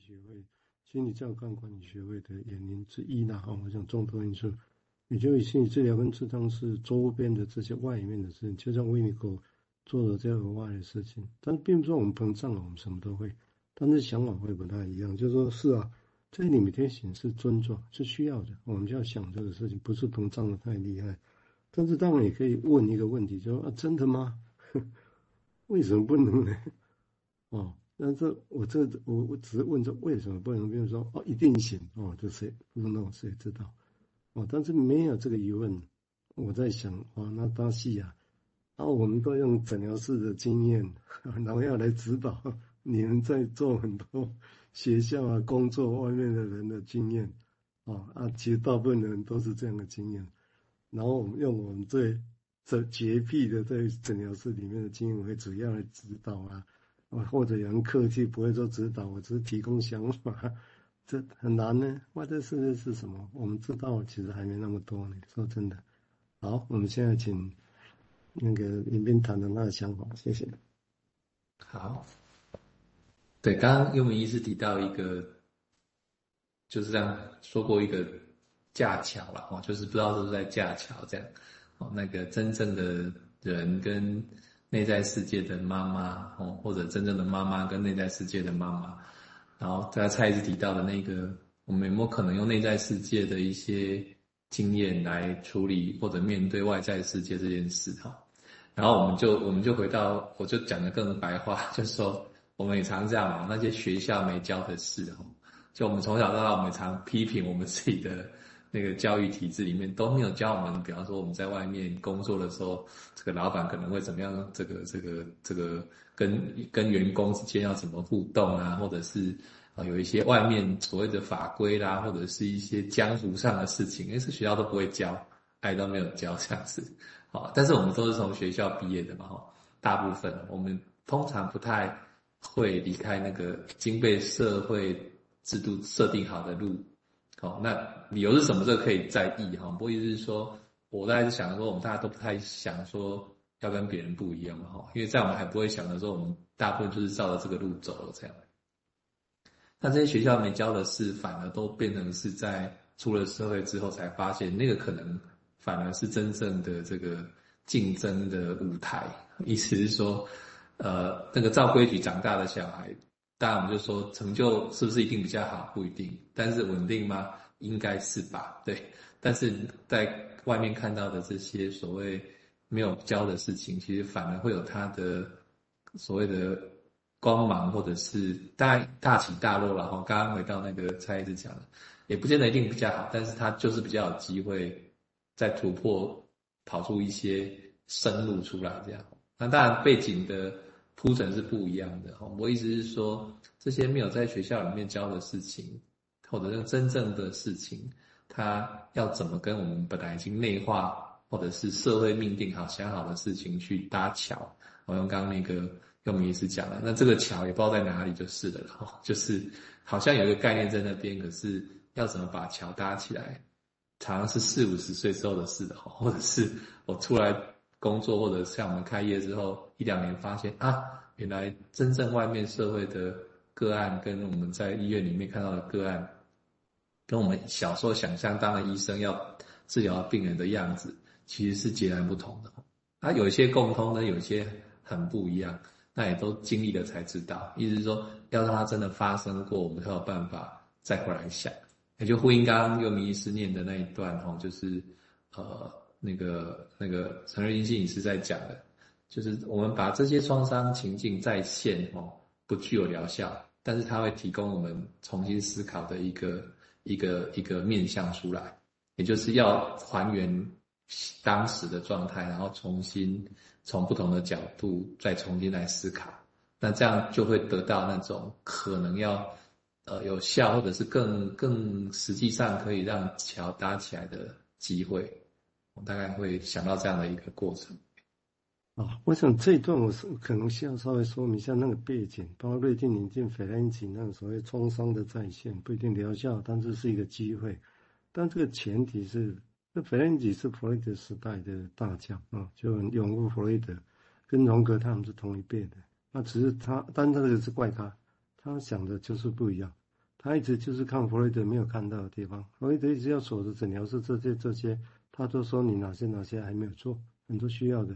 学会、心理健康管理学会的原因之一呢。哈，我想众多因素，也就以心理治疗跟咨商是周边的这些外面的事情，就像维尼狗做了这样额外的事情，但是并不是说我们膨胀了，我们什么都会，但是想法会不太一样，就是说是啊。这里面显示尊重是需要的，我们就要想这个事情，不是膨胀的太厉害。但是当然也可以问一个问题，就说啊，真的吗？为什么不能呢？哦，但是我这我我只是问这为什么不能？比如说哦，一定行哦，就谁不弄谁知道？哦，但是没有这个疑问，我在想哦，那巴西呀，啊，我们都用诊疗室的经验，然后要来指导你们在做很多。学校啊，工作外面的人的经验，啊啊，其实大部分人都是这样的经验。然后我们用我们最这洁癖的在诊疗室里面的经验，为主要来指导啊，或者有人客气不会说指导，我只是提供想法，这很难呢。外在世界是什么？我们知道其实还没那么多呢。说真的，好，我们现在请那个林斌谈谈他的想法，谢谢。好。对，刚刚幽明医师提到一个，就是这样说过一个架桥了哦，就是不知道是不是在架桥这样哦，那个真正的人跟内在世界的妈妈哦，或者真正的妈妈跟内在世界的妈妈，然后在蔡医师提到的那个，我们有没有可能用内在世界的一些经验来处理或者面对外在世界这件事哈？然后我们就我们就回到，我就讲的更白话，就是说。我们也常这样嘛，那些学校没教的事哦，就我们从小到大，我们常批评我们自己的那个教育体制里面都没有教我们。比方说我们在外面工作的时候，这个老板可能会怎么样？这个这个这个跟跟员工之间要怎么互动啊？或者是啊有一些外面所谓的法规啦，或者是一些江湖上的事情，因为是学校都不会教，爱都没有教这样子。好，但是我们都是从学校毕业的嘛，哈，大部分我们通常不太。会离开那个经被社会制度设定好的路，好，那理由是什么？这个可以在意哈。不过意思是说，我大概是想说，我们大家都不太想说要跟别人不一样哈，因为在我们还不会想的时候，我们大部分就是照着这个路走了这样。那这些学校没教的事，反而都变成是在出了社会之后才发现，那个可能反而是真正的这个竞争的舞台。意思是说。呃，那个照规矩长大的小孩，当然我们就说成就是不是一定比较好，不一定，但是稳定吗？应该是吧，对。但是在外面看到的这些所谓没有教的事情，其实反而会有它的所谓的光芒，或者是大大起大落。然后刚刚回到那个蔡医师讲的，也不见得一定比较好，但是它就是比较有机会再突破，跑出一些生路出来这样。那当然背景的。铺陈是不一样的哈，我意思是说，这些没有在学校里面教的事情，或者是真正的事情，它要怎么跟我们本来已经内化或者是社会命定好想好的事情去搭桥？我用刚刚那个幽明医师讲了，那这个桥也不知道在哪里就是了哈，就是好像有一个概念在那边，可是要怎么把桥搭起来，常常是四五十岁之后的事的，或者是我出来。工作或者像我们开业之后一两年，发现啊，原来真正外面社会的个案跟我们在医院里面看到的个案，跟我们小时候想象当的医生要治疗病人的样子，其实是截然不同的。啊，有一些共通的，有一些很不一样，那也都经历了才知道。意思是说，要让它真的发生过，我们才有办法再回来想。也就呼应刚刚幽明医师念的那一段哈，就是呃。那个那个陈瑞金心理师在讲的，就是我们把这些创伤情境再现哦，不具有疗效，但是它会提供我们重新思考的一个一个一个面向出来，也就是要还原当时的状态，然后重新从不同的角度再重新来思考，那这样就会得到那种可能要呃有效或者是更更实际上可以让桥搭起来的机会。我大概会想到这样的一个过程。啊，我想这一段我是可能需要稍微说明一下那个背景，包括瑞金引进费兰奇那个所谓创伤的再现，不一定疗效，但是是一个机会。但这个前提是，那费兰奇是弗洛伊德时代的大将啊，就拥护弗洛伊德，跟荣格他们是同一辈的。那只是他，但这个是怪他，他想的就是不一样。他一直就是看弗洛伊德没有看到的地方，弗洛伊德一直要守着诊疗室这些这些，他都说你哪些哪些还没有做，很多需要的，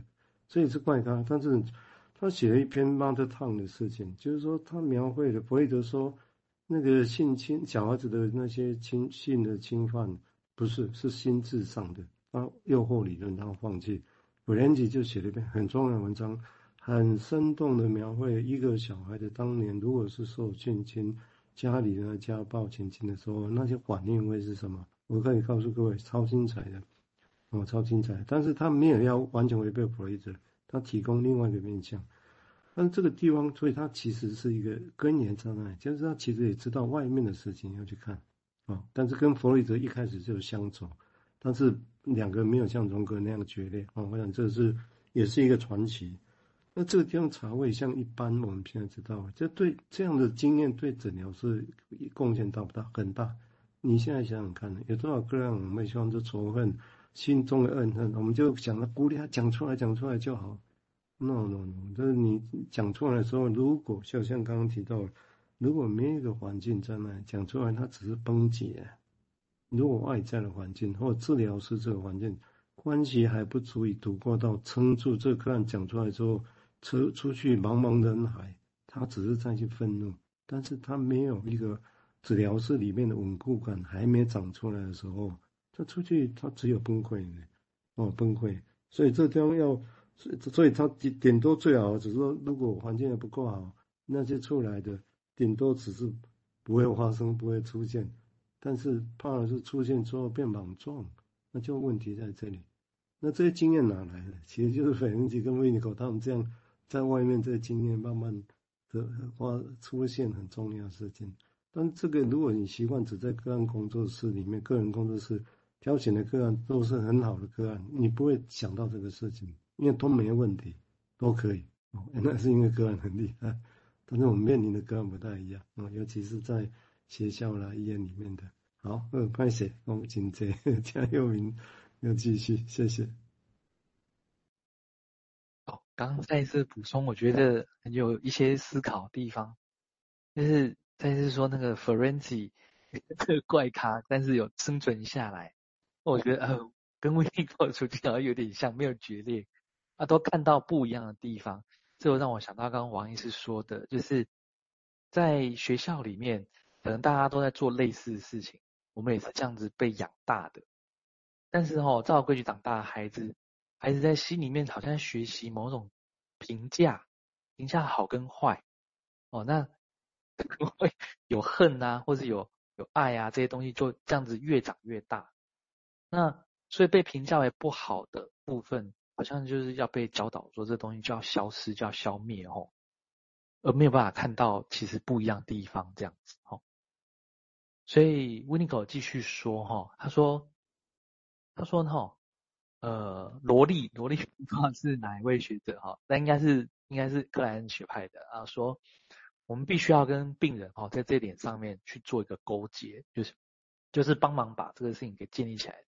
这也是怪他。但是他写了一篇 Mother town 的事情，就是说他描绘的弗洛伊德说那个性侵小孩子的那些侵性的侵犯，不是是心智上的，他诱惑理论他放弃。弗兰吉就写了一篇很重要的文章。很生动的描绘一个小孩的当年，如果是受性侵、家里呢家暴、情侵的时候，那些反应会是什么？我可以告诉各位，超精彩的，哦，超精彩。但是他没有要完全违背弗洛伊德，他提供另外一个面向。但这个地方，所以他其实是一个根源障碍，就是他其实也知道外面的事情要去看，啊，但是跟弗洛伊德一开始就相左，但是两个没有像荣格那样决裂，啊，我想这是也是一个传奇。那这个地方茶位，像一般我们现在知道，这对这样的经验对诊疗是贡献大不大？很大。你现在想想看，有多少个人我们希望这仇恨、心中的怨恨，我们就想着鼓励他讲出来，讲出来就好。No no no，就是你讲出来的时候，如果就像刚刚提到，如果没有一个环境在那讲出来，他只是崩解。如果外在的环境或治疗师这个环境关系还不足以度过到撑住这个个案讲出来之后。出出去茫茫人海，他只是在去愤怒，但是他没有一个治疗室里面的稳固感还没长出来的时候，他出去他只有崩溃，哦崩溃。所以这地方要，所以他顶多最好只是说，如果环境也不够好，那些出来的顶多只是不会发生，不会出现，但是怕的是出现之后变莽撞，那就问题在这里。那这些经验哪来的？其实就是斐恩吉跟维尼口他们这样。在外面，这个经验慢慢的发出现很重要的事情。但这个，如果你习惯只在个案工作室里面，个人工作室挑选的个案都是很好的个案，你不会想到这个事情，因为都没问题，都可以。哦，那是因为个案很厉害。但是我们面临的个案不太一样啊，尤其是在学校啦、医院里面的。好，嗯，快写，我们请这加油明要继续，谢谢。刚刚再一次补充，我觉得很有一些思考地方，就是再一次说那个 Ferenczi 这个怪咖，但是有生存下来，我觉得呃跟微信朋友圈好像有点像，没有决裂，啊都看到不一样的地方，这就让我想到刚刚王医师说的，就是在学校里面，可能大家都在做类似的事情，我们也是这样子被养大的，但是哦，照规矩长大的孩子。孩子在心里面好像学习某种评价，评价好跟坏，哦，那会有恨啊，或者有有爱啊，这些东西就这样子越长越大。那所以被评价为不好的部分，好像就是要被教导说这东西就要消失，就要消灭哦，而没有办法看到其实不一样的地方这样子哦。所以温尼口继续说哈，他说，他说哈。呃，罗莉，罗莉 不知道是哪一位学者哈，那应该是应该是克莱恩学派的啊。说我们必须要跟病人哈，在这点上面去做一个勾结，就是就是帮忙把这个事情给建立起来。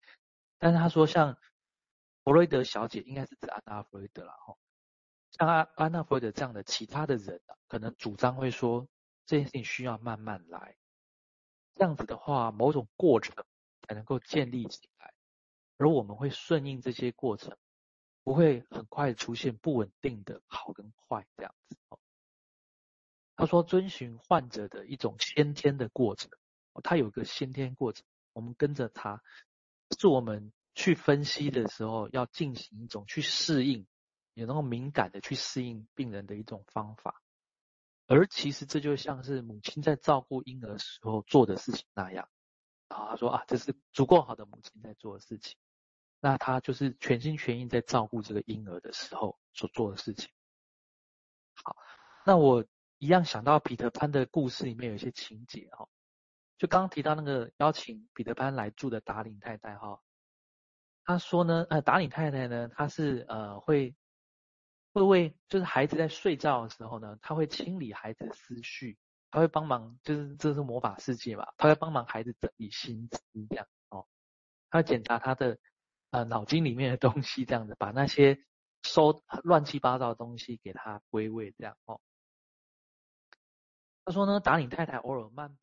但是他说，像弗洛伊德小姐，应该是指安娜弗洛伊德了哈。像安安娜弗洛伊德这样的其他的人啊，可能主张会说这件事情需要慢慢来，这样子的话，某种过程才能够建立起来。而我们会顺应这些过程，不会很快出现不稳定的好跟坏这样子。他说，遵循患者的一种先天的过程，他有个先天过程，我们跟着他，是我们去分析的时候要进行一种去适应，也能够敏感的去适应病人的一种方法。而其实这就像是母亲在照顾婴儿时候做的事情那样。啊他说啊，这是足够好的母亲在做的事情。那他就是全心全意在照顾这个婴儿的时候所做的事情。好，那我一样想到彼得潘的故事里面有一些情节哈，就刚刚提到那个邀请彼得潘来住的达领太太哈，他说呢，呃，达领太太呢，她是呃会会为就是孩子在睡觉的时候呢，他会清理孩子的思绪，他会帮忙，就是这是魔法世界嘛，他会帮忙孩子整理心思这样哦，他会检查他的。呃，脑筋里面的东西这样子，把那些收乱七八糟的东西给他归位，这样哦。他说呢，达领太太偶尔漫步。